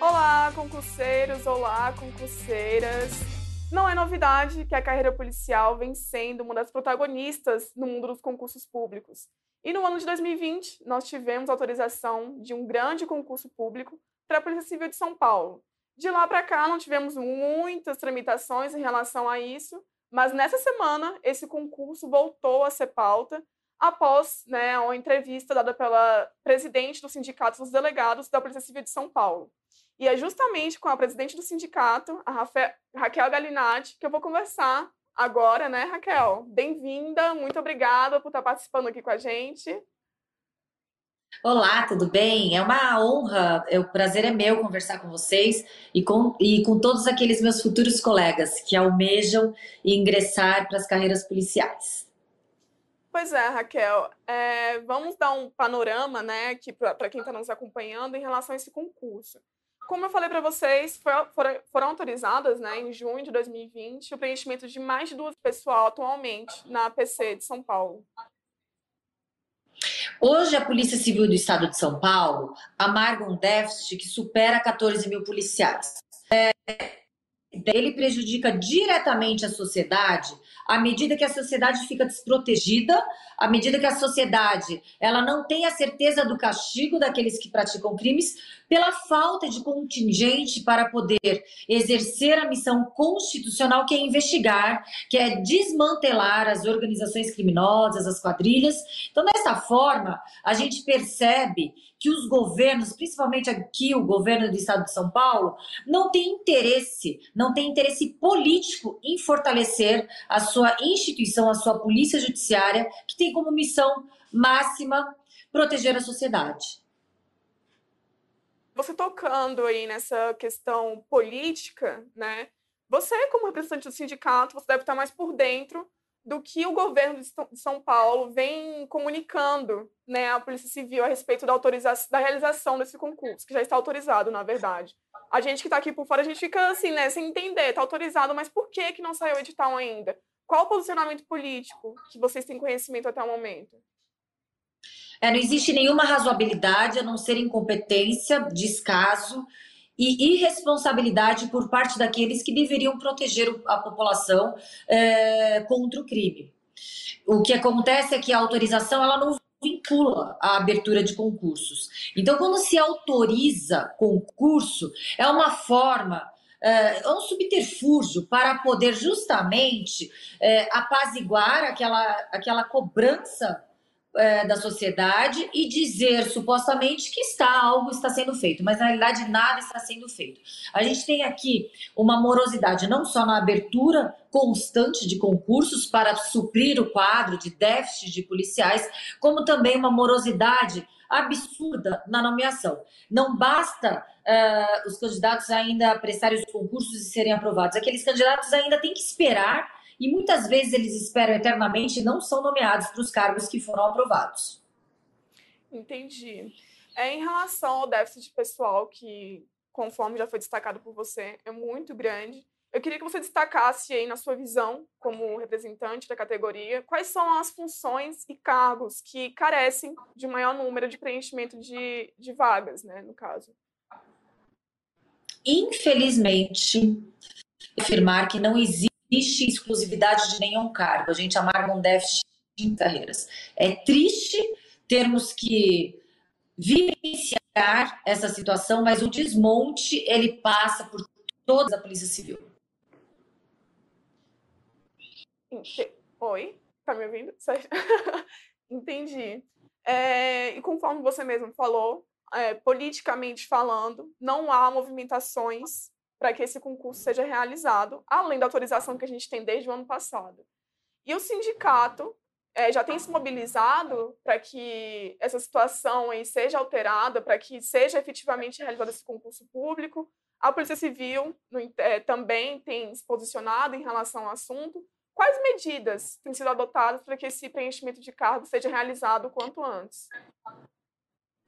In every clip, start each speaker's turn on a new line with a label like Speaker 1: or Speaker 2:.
Speaker 1: Olá, concurseiros! Olá, concurseiras! Não é novidade que a carreira policial vem sendo uma das protagonistas no mundo dos concursos públicos. E no ano de 2020, nós tivemos autorização de um grande concurso público para a Polícia Civil de São Paulo. De lá para cá, não tivemos muitas tramitações em relação a isso, mas nessa semana, esse concurso voltou a ser pauta após né, uma entrevista dada pela presidente do Sindicato dos Delegados da Polícia Civil de São Paulo. E é justamente com a presidente do sindicato, a Raquel Galinatti, que eu vou conversar agora, né, Raquel? Bem-vinda, muito obrigada por estar participando aqui com a gente.
Speaker 2: Olá, tudo bem? É uma honra, é, o prazer é meu conversar com vocês e com, e com todos aqueles meus futuros colegas que almejam ingressar para as carreiras policiais.
Speaker 1: Pois é, Raquel. É, vamos dar um panorama, né, para quem está nos acompanhando em relação a esse concurso. Como eu falei para vocês, foram, foram, autorizadas, né, em junho de 2020, o preenchimento de mais de duas pessoal atualmente na PC de São Paulo.
Speaker 2: Hoje, a Polícia Civil do Estado de São Paulo amarga um déficit que supera 14 mil policiais. É, ele prejudica diretamente a sociedade à medida que a sociedade fica desprotegida, à medida que a sociedade ela não tem a certeza do castigo daqueles que praticam crimes, pela falta de contingente para poder exercer a missão constitucional que é investigar, que é desmantelar as organizações criminosas, as quadrilhas. Então, dessa forma, a gente percebe que os governos, principalmente aqui o governo do estado de São Paulo, não tem interesse, não tem interesse político em fortalecer a sua instituição, a sua polícia judiciária, que tem como missão máxima proteger a sociedade.
Speaker 1: Você tocando aí nessa questão política, né? Você, como representante do sindicato, você deve estar mais por dentro do que o governo de São Paulo vem comunicando né, à Polícia Civil a respeito da, autorização, da realização desse concurso, que já está autorizado, na verdade. A gente que está aqui por fora, a gente fica assim, né, sem entender, está autorizado, mas por que, que não saiu o edital ainda? Qual o posicionamento político que vocês têm conhecimento até o momento?
Speaker 2: É, não existe nenhuma razoabilidade a não ser incompetência, descaso e irresponsabilidade por parte daqueles que deveriam proteger a população é, contra o crime. O que acontece é que a autorização ela não vincula a abertura de concursos. Então, quando se autoriza concurso, é uma forma é um subterfúgio para poder justamente é, apaziguar aquela, aquela cobrança é, da sociedade e dizer supostamente que está algo está sendo feito, mas na realidade nada está sendo feito. A gente tem aqui uma morosidade não só na abertura constante de concursos para suprir o quadro de déficit de policiais, como também uma morosidade absurda na nomeação. Não basta uh, os candidatos ainda prestarem os concursos e serem aprovados, aqueles candidatos ainda têm que esperar e muitas vezes eles esperam eternamente e não são nomeados para os cargos que foram aprovados.
Speaker 1: Entendi. É, em relação ao déficit pessoal, que, conforme já foi destacado por você, é muito grande, eu queria que você destacasse aí na sua visão, como representante da categoria, quais são as funções e cargos que carecem de maior número de preenchimento de, de vagas, né, no caso.
Speaker 2: Infelizmente, afirmar que não existe existe exclusividade de nenhum cargo. A gente amarga um déficit em carreiras. É triste termos que vivenciar essa situação, mas o desmonte ele passa por toda a Polícia Civil.
Speaker 1: Oi, tá me ouvindo? Entendi. É, e conforme você mesmo falou, é, politicamente falando, não há movimentações para que esse concurso seja realizado, além da autorização que a gente tem desde o ano passado. E o sindicato é, já tem se mobilizado para que essa situação aí seja alterada, para que seja efetivamente realizado esse concurso público. A Polícia Civil no, é, também tem se posicionado em relação ao assunto. Quais medidas têm sido adotadas para que esse preenchimento de cargo seja realizado o quanto antes?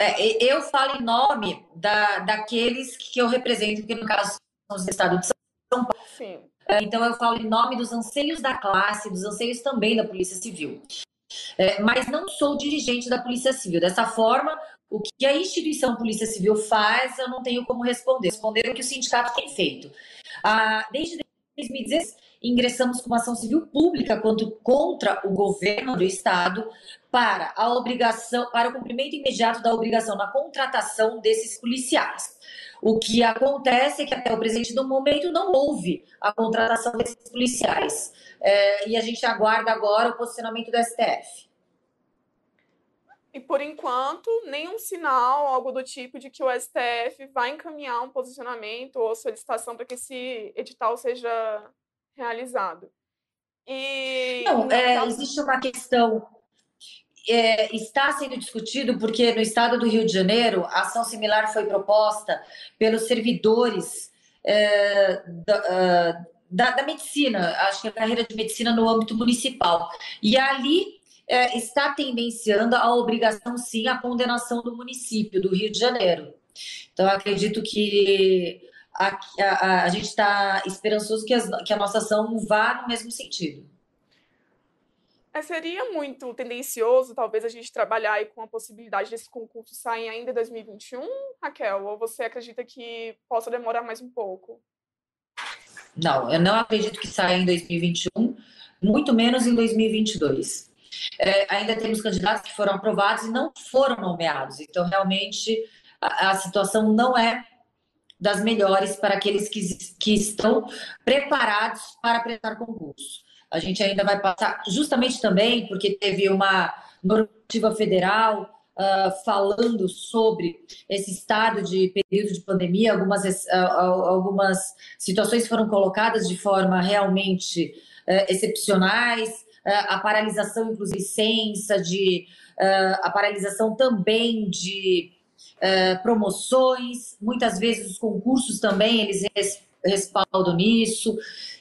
Speaker 2: É, eu falo em nome da, daqueles que eu represento, que no caso do Estado de São Paulo. Sim. É, então, eu falo em nome dos anseios da classe, dos anseios também da Polícia Civil. É, mas não sou dirigente da Polícia Civil. Dessa forma, o que a instituição Polícia Civil faz, eu não tenho como responder. Responder o que o sindicato tem feito. Ah, desde 2016, ingressamos com uma ação civil pública contra o governo do Estado para a obrigação, para o cumprimento imediato da obrigação na contratação desses policiais. O que acontece é que até o presente do momento não houve a contratação desses policiais. É, e a gente aguarda agora o posicionamento do STF.
Speaker 1: E por enquanto, nenhum sinal, algo do tipo de que o STF vai encaminhar um posicionamento ou solicitação para que esse edital seja realizado.
Speaker 2: E não, é, existe uma questão é, está sendo discutido porque no estado do Rio de Janeiro ação similar foi proposta pelos servidores é, da, ah, da, da, medicina, acho que a carreira de medicina no âmbito municipal. E ali é, está tendenciando a obrigação, sim, a condenação do município, do Rio de Janeiro. Então, acredito que a, a, a gente está esperançoso que, as, que a nossa ação vá no mesmo sentido.
Speaker 1: É, seria muito tendencioso, talvez, a gente trabalhar com a possibilidade desse concurso sair ainda em 2021, Raquel? Ou você acredita que possa demorar mais um pouco?
Speaker 2: Não, eu não acredito que saia em 2021, muito menos em 2022. É, ainda temos candidatos que foram aprovados e não foram nomeados. Então, realmente, a, a situação não é das melhores para aqueles que, que estão preparados para prestar concurso. A gente ainda vai passar, justamente também porque teve uma normativa federal Uh, falando sobre esse estado de período de pandemia, algumas, uh, algumas situações foram colocadas de forma realmente uh, excepcionais, a paralisação, inclusive, licença, de, a paralisação também de promoções, muitas vezes os concursos também, eles respaldam nisso.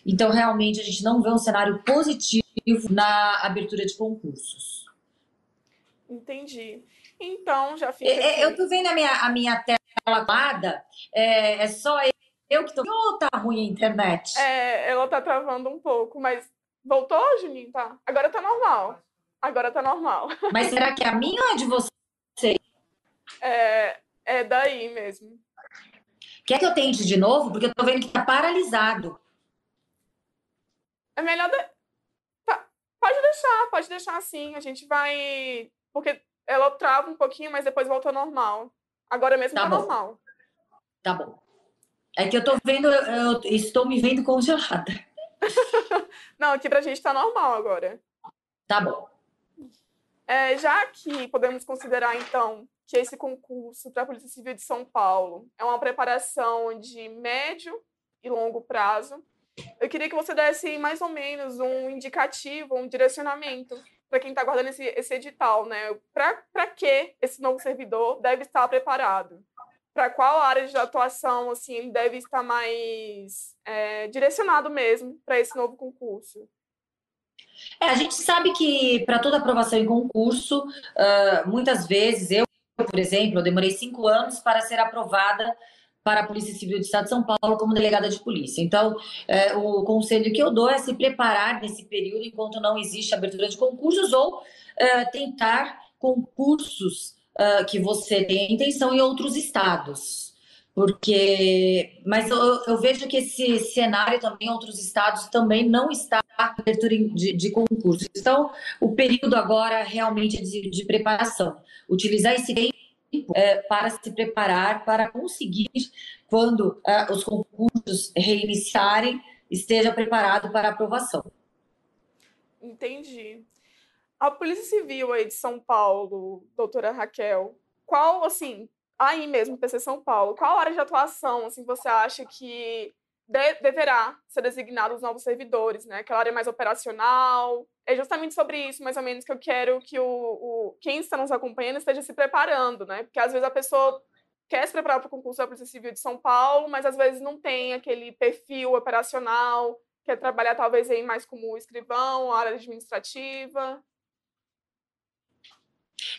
Speaker 2: Então, realmente, a gente não vê um cenário positivo na abertura de concursos.
Speaker 1: Entendi. Então, já fica.
Speaker 2: É, eu tô vendo a minha, a minha tela amada, é, é só eu que tô. Ou tá ruim a internet?
Speaker 1: É, ela tá travando um pouco, mas voltou, Juninho? Tá. Agora tá normal. Agora tá normal.
Speaker 2: Mas será que é a minha ou é de você?
Speaker 1: É, é daí mesmo.
Speaker 2: Quer que eu tente de novo? Porque eu tô vendo que tá paralisado.
Speaker 1: É melhor. De... Tá. Pode deixar, pode deixar assim. A gente vai. Porque ela trava um pouquinho, mas depois volta ao normal. Agora mesmo tá, tá normal.
Speaker 2: Tá bom. É que eu tô vendo, eu estou me vendo congelada.
Speaker 1: Não, aqui pra gente tá normal agora.
Speaker 2: Tá bom.
Speaker 1: É, já que podemos considerar, então, que esse concurso para a Polícia Civil de São Paulo é uma preparação de médio e longo prazo. Eu queria que você desse mais ou menos um indicativo, um direcionamento para quem está guardando esse, esse edital, né? Para que esse novo servidor deve estar preparado? Para qual área de atuação assim deve estar mais é, direcionado mesmo para esse novo concurso?
Speaker 2: É, a gente sabe que para toda aprovação em concurso, uh, muitas vezes eu por exemplo, eu demorei cinco anos para ser aprovada para a Polícia Civil do Estado de São Paulo como delegada de polícia. Então, é, o conselho que eu dou é se preparar nesse período enquanto não existe abertura de concursos ou é, tentar concursos é, que você tem intenção em outros estados. Porque, mas eu, eu, vejo que esse cenário também outros estados também não está abertura de, de concursos. Então, o período agora realmente de, de preparação. Utilizar esse tempo é, para se preparar para conseguir, quando é, os concursos reiniciarem, esteja preparado para aprovação.
Speaker 1: Entendi. A Polícia Civil aí de São Paulo, doutora Raquel, qual, assim, aí mesmo, PC São Paulo, qual área de atuação, assim, você acha que de, deverá ser designado os novos servidores, né? Aquela área mais operacional. É justamente sobre isso, mais ou menos, que eu quero que o, o quem está nos acompanhando esteja se preparando, né? Porque às vezes a pessoa quer se preparar para o concurso da Polícia Civil de São Paulo, mas às vezes não tem aquele perfil operacional, quer trabalhar talvez aí mais como escrivão, área administrativa.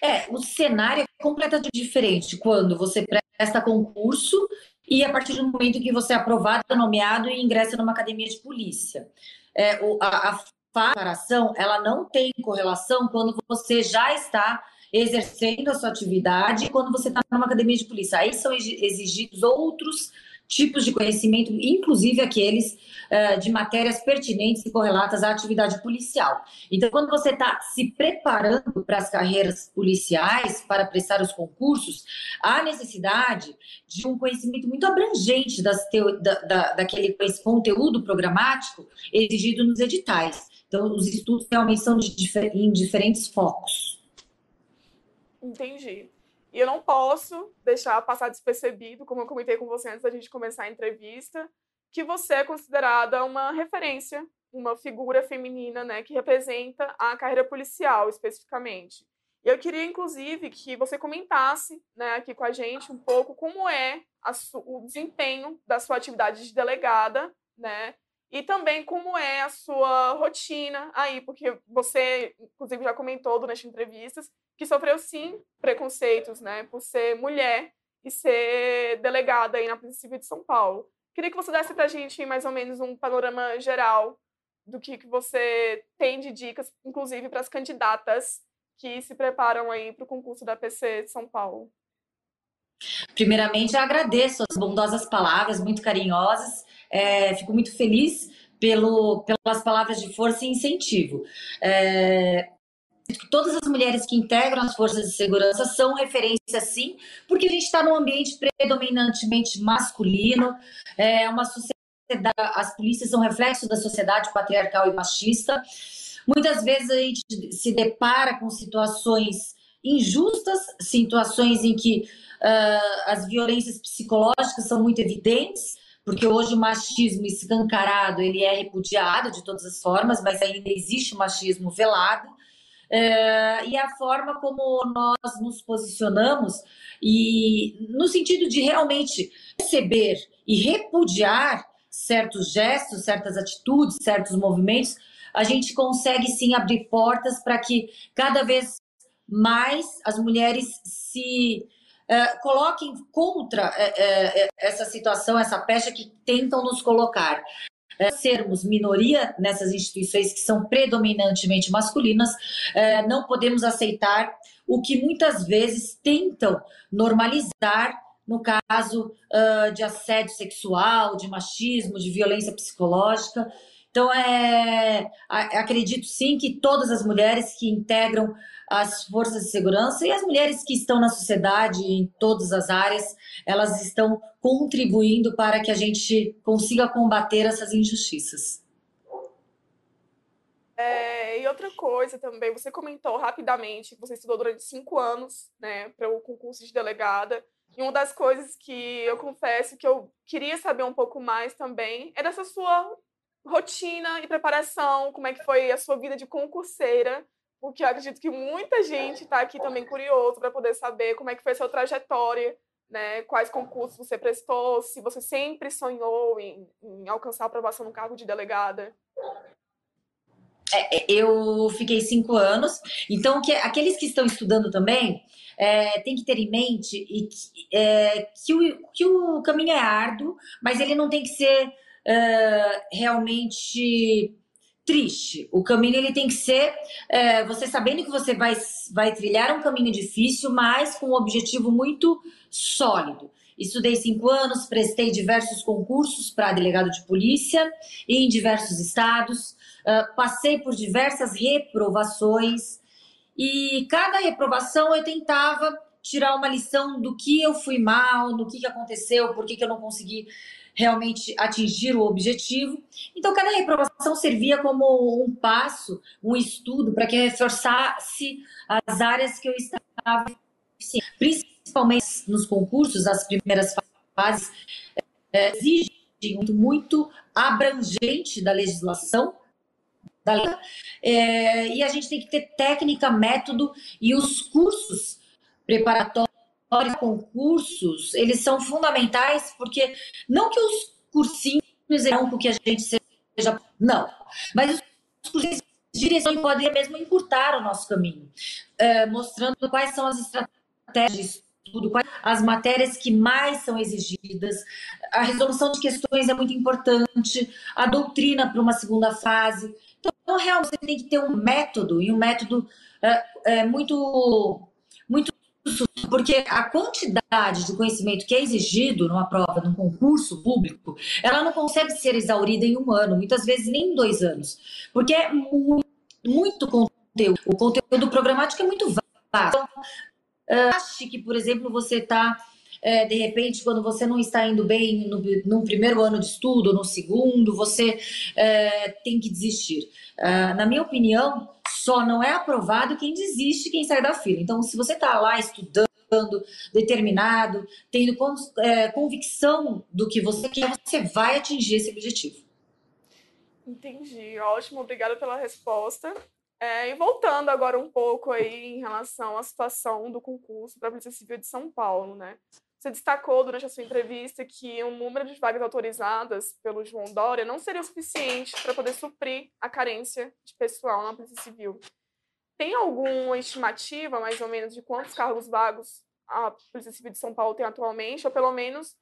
Speaker 2: É, o cenário é completamente diferente quando você presta concurso e a partir do momento que você é aprovado, nomeado e ingressa numa academia de polícia. É, o, a, a preparação, ela não tem correlação quando você já está exercendo a sua atividade quando você está numa academia de polícia. Aí são exigidos outros tipos de conhecimento, inclusive aqueles uh, de matérias pertinentes e correlatas à atividade policial. Então, quando você está se preparando para as carreiras policiais, para prestar os concursos, há necessidade de um conhecimento muito abrangente das teo, da, da, daquele conteúdo programático exigido nos editais. Então, os estudos realmente são de, em diferentes focos.
Speaker 1: Entendi. E eu não posso deixar passar despercebido, como eu comentei com você antes da gente começar a entrevista, que você é considerada uma referência, uma figura feminina, né, que representa a carreira policial especificamente. E eu queria, inclusive, que você comentasse né, aqui com a gente um pouco como é o desempenho da sua atividade de delegada, né? E também como é a sua rotina aí, porque você, inclusive, já comentou durante entrevistas que sofreu sim preconceitos, né, por ser mulher e ser delegada aí na Polícia Civil de São Paulo. Queria que você desse para a gente mais ou menos um panorama geral do que, que você tem de dicas, inclusive para as candidatas que se preparam aí para o concurso da PC de São Paulo.
Speaker 2: Primeiramente, eu agradeço as bondosas palavras, muito carinhosas. É, fico muito feliz pelo, pelas palavras de força e incentivo. É, que todas as mulheres que integram as forças de segurança são referência, sim, porque a gente está num ambiente predominantemente masculino, é uma sociedade, as polícias são reflexo da sociedade patriarcal e machista. Muitas vezes a gente se depara com situações injustas, situações em que uh, as violências psicológicas são muito evidentes, porque hoje o machismo escancarado ele é repudiado de todas as formas, mas ainda existe o machismo velado é, e a forma como nós nos posicionamos e no sentido de realmente receber e repudiar certos gestos, certas atitudes, certos movimentos, a gente consegue sim abrir portas para que cada vez mais as mulheres se uh, coloquem contra uh, uh, essa situação, essa pecha que tentam nos colocar é, sermos minoria nessas instituições que são predominantemente masculinas, é, não podemos aceitar o que muitas vezes tentam normalizar no caso uh, de assédio sexual, de machismo, de violência psicológica. Então, é, acredito sim que todas as mulheres que integram as forças de segurança e as mulheres que estão na sociedade em todas as áreas, elas estão contribuindo para que a gente consiga combater essas injustiças.
Speaker 1: É, e outra coisa também, você comentou rapidamente que você estudou durante cinco anos né, para o concurso de delegada. E uma das coisas que eu confesso que eu queria saber um pouco mais também é dessa sua rotina e preparação, como é que foi a sua vida de concurseira, porque eu acredito que muita gente está aqui também curioso para poder saber como é que foi a sua trajetória, né? Quais concursos você prestou, se você sempre sonhou em, em alcançar a aprovação no cargo de delegada.
Speaker 2: É, é eu fiquei cinco anos, então que, aqueles que estão estudando também é, tem que ter em mente e que, é, que, o, que o caminho é árduo, mas ele não tem que ser realmente triste. O caminho ele tem que ser uh, você sabendo que você vai, vai trilhar um caminho difícil, mas com um objetivo muito sólido. Estudei cinco anos, prestei diversos concursos para delegado de polícia em diversos estados, uh, passei por diversas reprovações e cada reprovação eu tentava tirar uma lição do que eu fui mal, do que, que aconteceu, por que, que eu não consegui realmente atingir o objetivo. Então, cada reprovação servia como um passo, um estudo para que reforçasse as áreas que eu estava, principalmente nos concursos, as primeiras fases, é, exigem muito, muito abrangente da legislação. Da é, e a gente tem que ter técnica, método e os cursos preparatórios concursos, eles são fundamentais porque não que os cursinhos eram que a gente seja, não, mas os cursinhos de direção podem mesmo encurtar o nosso caminho, é, mostrando quais são as estratégias tudo, quais as matérias que mais são exigidas, a resolução de questões é muito importante, a doutrina para uma segunda fase. Então, realmente você tem que ter um método, e um método é, é, muito, muito porque a quantidade de conhecimento que é exigido numa prova, num concurso público, ela não consegue ser exaurida em um ano, muitas vezes nem em dois anos, porque é muito, muito conteúdo. O conteúdo programático é muito vasto. Então, ache que, por exemplo, você está é, de repente, quando você não está indo bem no, no primeiro ano de estudo, no segundo, você é, tem que desistir. Uh, na minha opinião, só não é aprovado quem desiste, quem sai da fila. Então, se você está lá estudando, determinado, tendo é, convicção do que você quer, você vai atingir esse objetivo.
Speaker 1: Entendi, ótimo, obrigada pela resposta. É, e voltando agora um pouco aí em relação à situação do concurso para a Polícia Civil de São Paulo, né? Você destacou durante a sua entrevista que o número de vagas autorizadas pelo João Dória não seria o suficiente para poder suprir a carência de pessoal na Polícia Civil. Tem alguma estimativa, mais ou menos, de quantos cargos vagos a Polícia Civil de São Paulo tem atualmente, ou pelo menos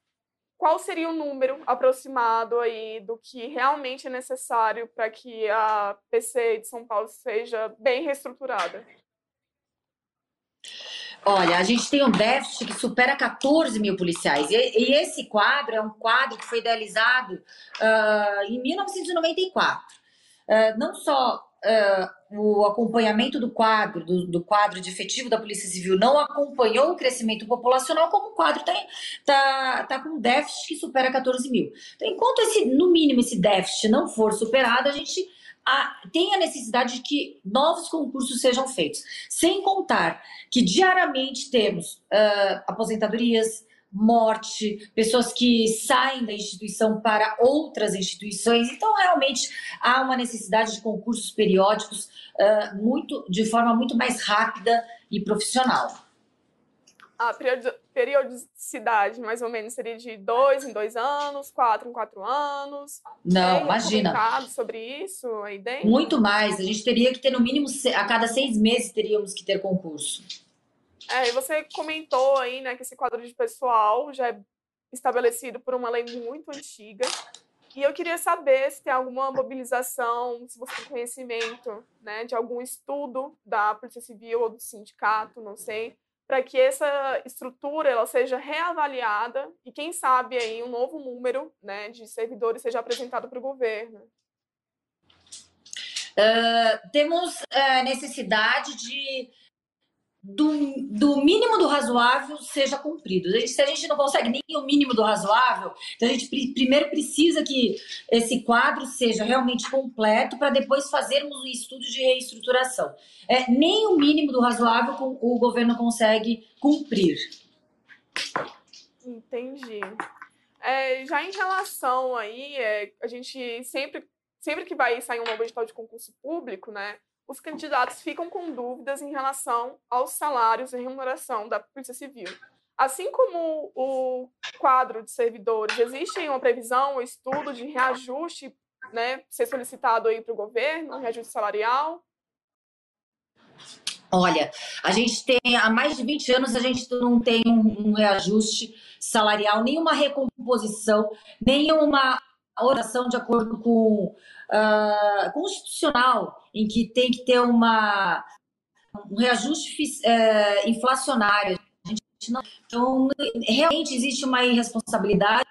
Speaker 1: qual seria o número aproximado aí do que realmente é necessário para que a PC de São Paulo seja bem reestruturada?
Speaker 2: Olha, a gente tem um déficit que supera 14 mil policiais. E, e esse quadro é um quadro que foi idealizado uh, em 1994. Uh, ah, não só uh, o acompanhamento do quadro, do, do, quadro de efetivo da Polícia Civil não acompanhou o crescimento populacional, como o quadro está tá, tá com um déficit que supera 14 mil. Então, enquanto esse, no mínimo esse déficit não for superado, a gente a, tem a necessidade de que novos concursos sejam feitos. Sem contar que diariamente temos uh, aposentadorias, morte, pessoas que saem da instituição para outras instituições. Então, realmente há uma necessidade de concursos periódicos uh, muito, de forma muito mais rápida e profissional
Speaker 1: a periodicidade, mais ou menos, seria de dois em dois anos, quatro em quatro anos?
Speaker 2: Não, Tem imagina.
Speaker 1: sobre isso aí dentro?
Speaker 2: Muito mais. A gente teria que ter, no mínimo, a cada seis meses teríamos que ter concurso.
Speaker 1: É, e você comentou aí, né, que esse quadro de pessoal já é estabelecido por uma lei muito antiga. E eu queria saber se tem alguma mobilização, se você tem conhecimento, né, de algum estudo da Polícia Civil ou do sindicato, não sei, para que essa estrutura ela seja reavaliada e quem sabe aí um novo número né, de servidores seja apresentado para o governo.
Speaker 2: Uh, temos uh, necessidade de do, do mínimo do razoável seja cumprido. Se a gente não consegue nem o mínimo do razoável, então a gente primeiro precisa que esse quadro seja realmente completo para depois fazermos o estudo de reestruturação. É, nem o mínimo do razoável o governo consegue cumprir.
Speaker 1: Entendi. É, já em relação aí, é, a gente sempre, sempre que vai sair um novo edital de concurso público, né? Os candidatos ficam com dúvidas em relação aos salários e remuneração da Polícia Civil. Assim como o quadro de servidores, existe uma previsão, um estudo de reajuste, né, ser solicitado aí para o governo, um reajuste salarial?
Speaker 2: Olha, a gente tem, há mais de 20 anos, a gente não tem um, um reajuste salarial, nenhuma recomposição, nenhuma oração de acordo com uh, constitucional, em que tem que ter uma, um reajuste uh, inflacionário. Não, então, realmente existe uma irresponsabilidade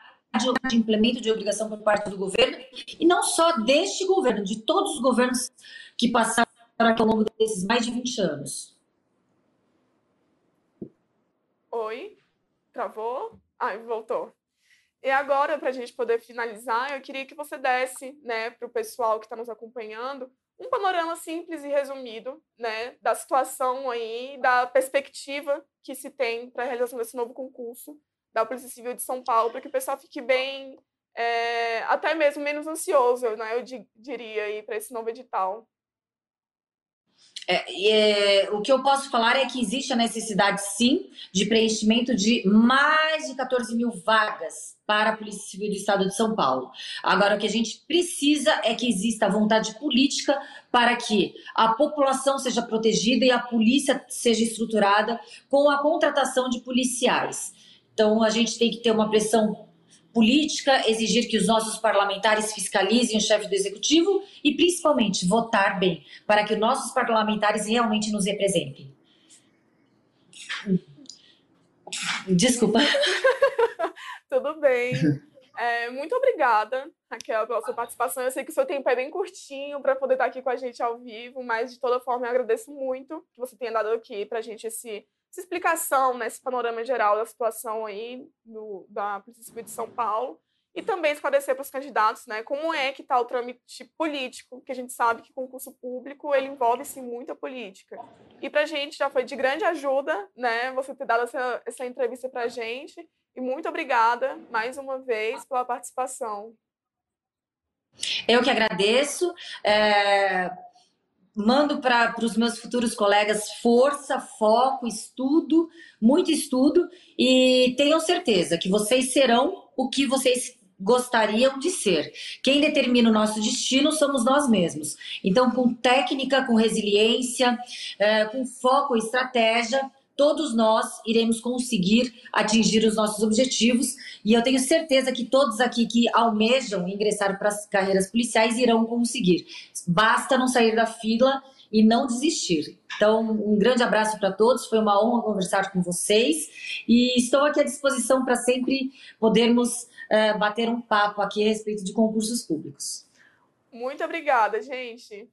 Speaker 2: de implemento de obrigação por parte do governo, e não só deste governo, de todos os governos que passaram ao longo desses mais de 20 anos.
Speaker 1: Oi? Travou? Ai, voltou. E agora, para a gente poder finalizar, eu queria que você desse né, para o pessoal que está nos acompanhando um panorama simples e resumido né, da situação aí, da perspectiva que se tem para a realização desse novo concurso da Polícia Civil de São Paulo, para que o pessoal fique bem, é, até mesmo menos ansioso, né, eu diria, para esse novo edital.
Speaker 2: É, é, o que eu posso falar é que existe a necessidade, sim, de preenchimento de mais de 14 mil vagas para a Polícia Civil do Estado de São Paulo. Agora, o que a gente precisa é que exista vontade política para que a população seja protegida e a polícia seja estruturada com a contratação de policiais. Então, a gente tem que ter uma pressão política, exigir que os nossos parlamentares fiscalizem o chefe do executivo e, principalmente, votar bem, para que nossos parlamentares realmente nos representem. Desculpa.
Speaker 1: Tudo bem. É, muito obrigada, Raquel, pela sua participação. Eu sei que o seu tempo é bem curtinho para poder estar aqui com a gente ao vivo, mas de toda forma eu agradeço muito que você tenha dado aqui para a gente esse, essa explicação, né, esse panorama geral da situação aí do, da Polícia Civil de São Paulo e também esclarecer para os candidatos, né, como é que está o trâmite político, que a gente sabe que concurso público ele envolve sim muita política. E para a gente já foi de grande ajuda, né, você ter dado essa, essa entrevista para a gente e muito obrigada mais uma vez pela participação.
Speaker 2: Eu que agradeço. É... Mando para os meus futuros colegas força, foco, estudo, muito estudo, e tenham certeza que vocês serão o que vocês gostariam de ser. Quem determina o nosso destino somos nós mesmos. Então, com técnica, com resiliência, é, com foco estratégia, todos nós iremos conseguir atingir os nossos objetivos e eu tenho certeza que todos aqui que almejam ingressar para as carreiras policiais irão conseguir. Basta não sair da fila e não desistir. Então, um grande abraço para todos, foi uma honra conversar com vocês e estou aqui à disposição para sempre podermos uh, bater um papo aqui a respeito de concursos públicos.
Speaker 1: Muito obrigada, gente.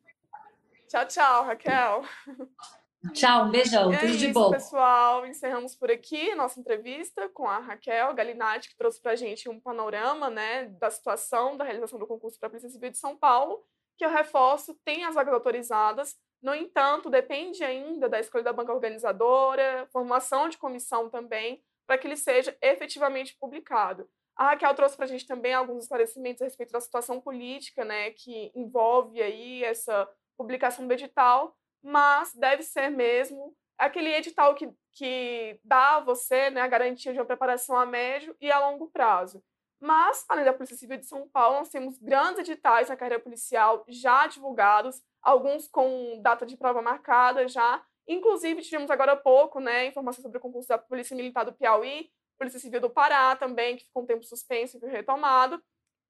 Speaker 1: Tchau, tchau, Raquel.
Speaker 2: Tchau, um beijão,
Speaker 1: é
Speaker 2: tudo
Speaker 1: isso,
Speaker 2: de bom.
Speaker 1: pessoal. Encerramos por aqui nossa entrevista com a Raquel Galinatti, que trouxe para a gente um panorama né, da situação da realização do concurso para a Polícia Civil de São Paulo, que eu reforço, tem as vagas autorizadas, no entanto, depende ainda da escolha da banca organizadora, formação de comissão também, para que ele seja efetivamente publicado. A Raquel trouxe para a gente também alguns esclarecimentos a respeito da situação política, né, que envolve aí essa publicação do edital, mas deve ser mesmo aquele edital que, que dá a você né, a garantia de uma preparação a médio e a longo prazo. Mas, além da Polícia Civil de São Paulo, nós temos grandes editais na carreira policial já divulgados, alguns com data de prova marcada já. Inclusive, tivemos agora há pouco né, informação sobre o concurso da Polícia Militar do Piauí, Polícia Civil do Pará também, que ficou um tempo suspenso e foi retomado.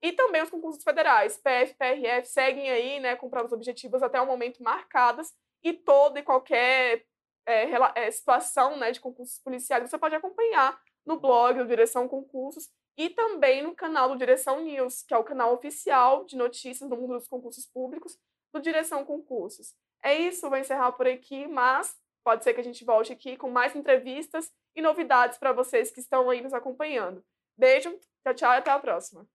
Speaker 1: E também os concursos federais, PF, PRF, seguem aí né, com provas objetivas até o momento marcadas e toda e qualquer é, é, situação né, de concursos policiais você pode acompanhar no blog do Direção Concursos e também no canal do Direção News, que é o canal oficial de notícias do mundo dos concursos públicos do Direção Concursos. É isso, vou encerrar por aqui, mas pode ser que a gente volte aqui com mais entrevistas e novidades para vocês que estão aí nos acompanhando. Beijo, tchau, tchau e até a próxima.